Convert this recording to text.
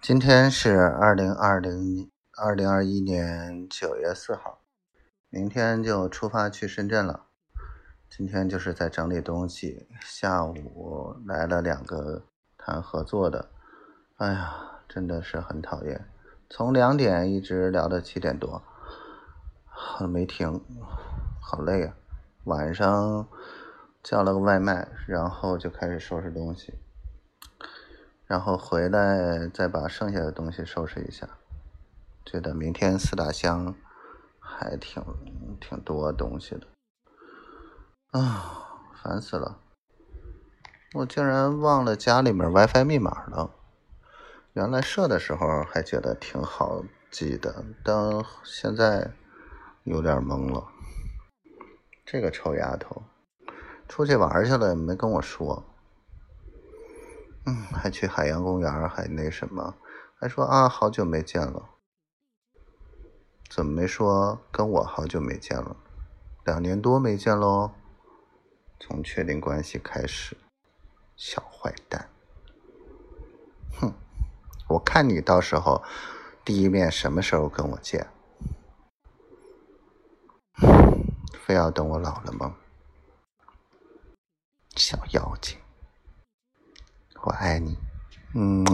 今天是二零二零二零二一年九月四号，明天就出发去深圳了。今天就是在整理东西，下午来了两个谈合作的，哎呀，真的是很讨厌，从两点一直聊到七点多，没停，好累啊。晚上叫了个外卖，然后就开始收拾东西。然后回来再把剩下的东西收拾一下，觉得明天四大箱还挺挺多东西的，啊，烦死了！我竟然忘了家里面 WiFi 密码了。原来设的时候还觉得挺好记的，但现在有点懵了。这个臭丫头，出去玩去了没跟我说。嗯，还去海洋公园，还那什么，还说啊，好久没见了。怎么没说跟我好久没见了？两年多没见喽。从确定关系开始，小坏蛋。哼，我看你到时候第一面什么时候跟我见？非要等我老了吗？小妖精。爱你，嗯。